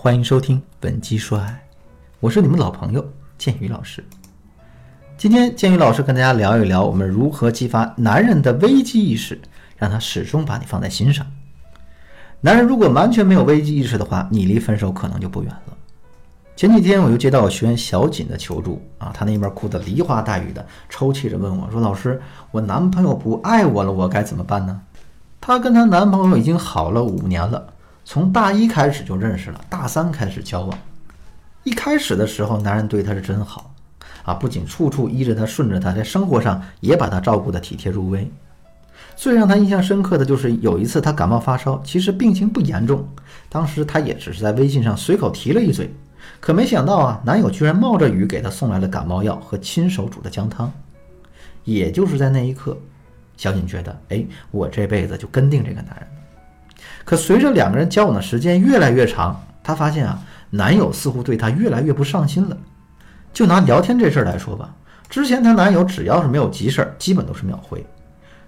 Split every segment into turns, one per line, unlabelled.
欢迎收听本期说爱，我是你们老朋友建宇老师。今天建宇老师跟大家聊一聊，我们如何激发男人的危机意识，让他始终把你放在心上。男人如果完全没有危机意识的话，你离分手可能就不远了。前几天我又接到学员小锦的求助啊，她那边哭得梨花带雨的，抽泣着问我说：“老师，我男朋友不爱我了，我该怎么办呢？”她跟她男朋友已经好了五年了，从大一开始就认识了，大三开始交往。一开始的时候，男人对她是真好啊，不仅处处依着她、顺着她，在生活上也把她照顾得体贴入微。最让她印象深刻的就是有一次她感冒发烧，其实病情不严重，当时她也只是在微信上随口提了一嘴，可没想到啊，男友居然冒着雨给她送来了感冒药和亲手煮的姜汤。也就是在那一刻，小锦觉得，哎，我这辈子就跟定这个男人。可随着两个人交往的时间越来越长，她发现啊，男友似乎对她越来越不上心了。就拿聊天这事儿来说吧，之前她男友只要是没有急事儿，基本都是秒回。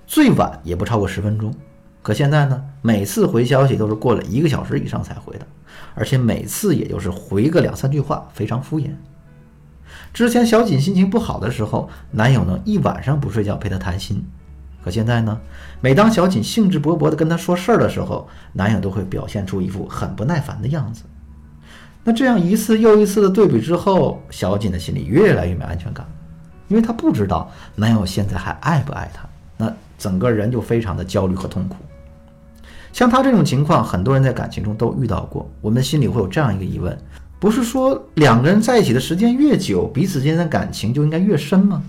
最晚也不超过十分钟，可现在呢，每次回消息都是过了一个小时以上才回的，而且每次也就是回个两三句话，非常敷衍。之前小锦心情不好的时候，男友能一晚上不睡觉陪她谈心，可现在呢，每当小锦兴致勃勃地跟他说事儿的时候，男友都会表现出一副很不耐烦的样子。那这样一次又一次的对比之后，小锦的心里越来越没安全感，因为她不知道男友现在还爱不爱她。那整个人就非常的焦虑和痛苦。像她这种情况，很多人在感情中都遇到过。我们心里会有这样一个疑问：不是说两个人在一起的时间越久，彼此之间的感情就应该越深吗？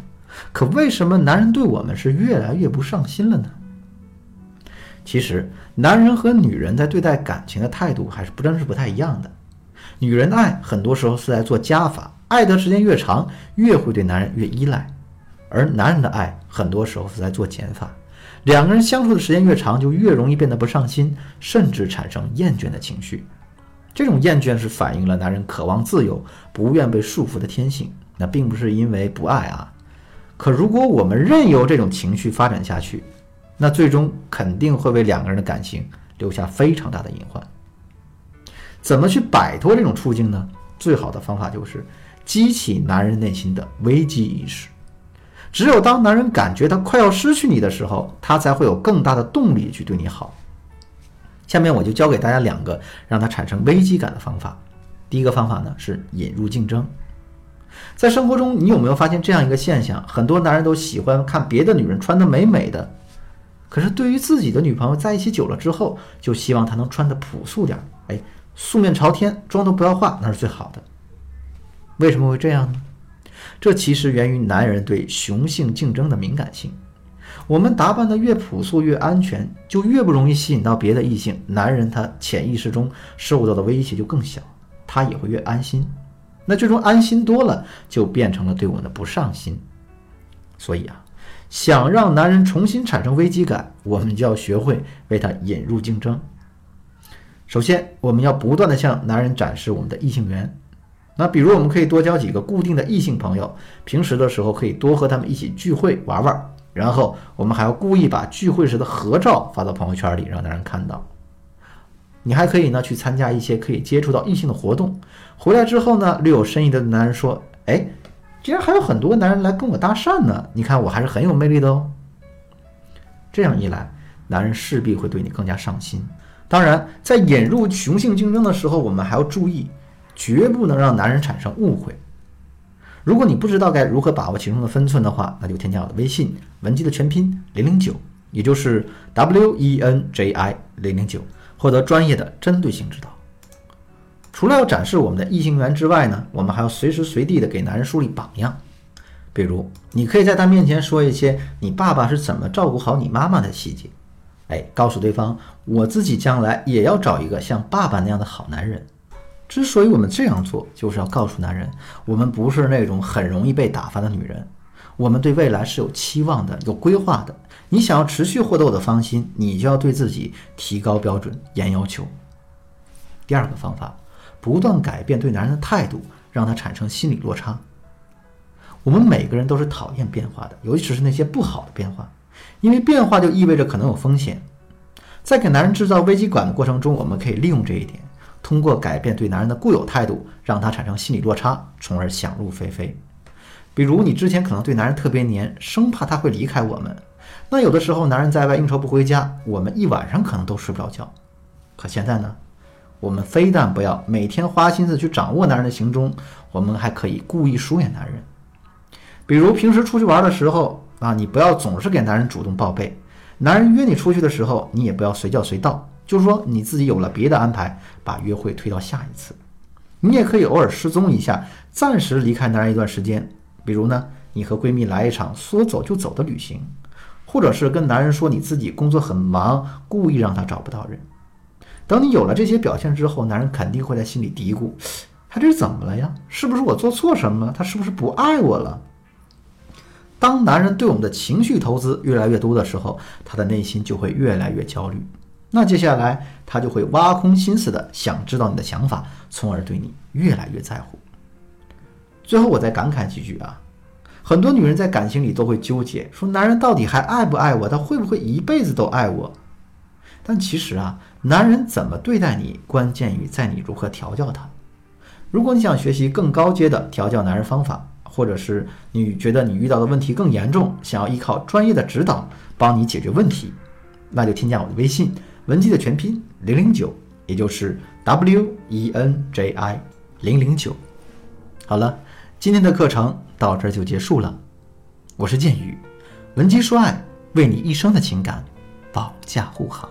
可为什么男人对我们是越来越不上心了呢？其实，男人和女人在对待感情的态度还是不真是不太一样的。女人的爱很多时候是在做加法，爱的时间越长，越会对男人越依赖。而男人的爱很多时候是在做减法，两个人相处的时间越长，就越容易变得不上心，甚至产生厌倦的情绪。这种厌倦是反映了男人渴望自由、不愿被束缚的天性，那并不是因为不爱啊。可如果我们任由这种情绪发展下去，那最终肯定会为两个人的感情留下非常大的隐患。怎么去摆脱这种处境呢？最好的方法就是激起男人内心的危机意识。只有当男人感觉他快要失去你的时候，他才会有更大的动力去对你好。下面我就教给大家两个让他产生危机感的方法。第一个方法呢是引入竞争。在生活中，你有没有发现这样一个现象？很多男人都喜欢看别的女人穿得美美的，可是对于自己的女朋友在一起久了之后，就希望她能穿得朴素点儿，哎，素面朝天，妆都不要化，那是最好的。为什么会这样呢？这其实源于男人对雄性竞争的敏感性。我们打扮的越朴素越安全，就越不容易吸引到别的异性。男人他潜意识中受到的威胁就更小，他也会越安心。那这种安心多了，就变成了对我们的不上心。所以啊，想让男人重新产生危机感，我们就要学会为他引入竞争。首先，我们要不断的向男人展示我们的异性缘。那比如，我们可以多交几个固定的异性朋友，平时的时候可以多和他们一起聚会玩玩。然后，我们还要故意把聚会时的合照发到朋友圈里，让男人看到。你还可以呢，去参加一些可以接触到异性的活动。回来之后呢，略有深意的男人说：“哎，竟然还有很多男人来跟我搭讪呢！你看我还是很有魅力的哦。”这样一来，男人势必会对你更加上心。当然，在引入雄性竞争的时候，我们还要注意。绝不能让男人产生误会。如果你不知道该如何把握其中的分寸的话，那就添加我的微信文姬的全拼零零九，也就是 W E N J I 零零九，获得专业的针对性指导。除了要展示我们的异性缘之外呢，我们还要随时随地的给男人树立榜样。比如，你可以在他面前说一些你爸爸是怎么照顾好你妈妈的细节，哎，告诉对方我自己将来也要找一个像爸爸那样的好男人。之所以我们这样做，就是要告诉男人，我们不是那种很容易被打发的女人，我们对未来是有期望的、有规划的。你想要持续获得我的芳心，你就要对自己提高标准、严要求。第二个方法，不断改变对男人的态度，让他产生心理落差。我们每个人都是讨厌变化的，尤其是那些不好的变化，因为变化就意味着可能有风险。在给男人制造危机感的过程中，我们可以利用这一点。通过改变对男人的固有态度，让他产生心理落差，从而想入非非。比如，你之前可能对男人特别黏，生怕他会离开我们。那有的时候，男人在外应酬不回家，我们一晚上可能都睡不着觉。可现在呢，我们非但不要每天花心思去掌握男人的行踪，我们还可以故意疏远男人。比如平时出去玩的时候啊，你不要总是给男人主动报备。男人约你出去的时候，你也不要随叫随到，就是说你自己有了别的安排，把约会推到下一次。你也可以偶尔失踪一下，暂时离开男人一段时间。比如呢，你和闺蜜来一场说走就走的旅行，或者是跟男人说你自己工作很忙，故意让他找不到人。等你有了这些表现之后，男人肯定会在心里嘀咕：他这是怎么了呀？是不是我做错什么？他是不是不爱我了？当男人对我们的情绪投资越来越多的时候，他的内心就会越来越焦虑。那接下来他就会挖空心思的想知道你的想法，从而对你越来越在乎。最后，我再感慨几句啊，很多女人在感情里都会纠结，说男人到底还爱不爱我？他会不会一辈子都爱我？但其实啊，男人怎么对待你，关键于在你如何调教他。如果你想学习更高阶的调教男人方法，或者是你觉得你遇到的问题更严重，想要依靠专业的指导帮你解决问题，那就添加我的微信文姬的全拼零零九，也就是 W E N J I 零零九。好了。今天的课程到这就结束了，我是剑宇，文姬说爱，为你一生的情感保驾护航。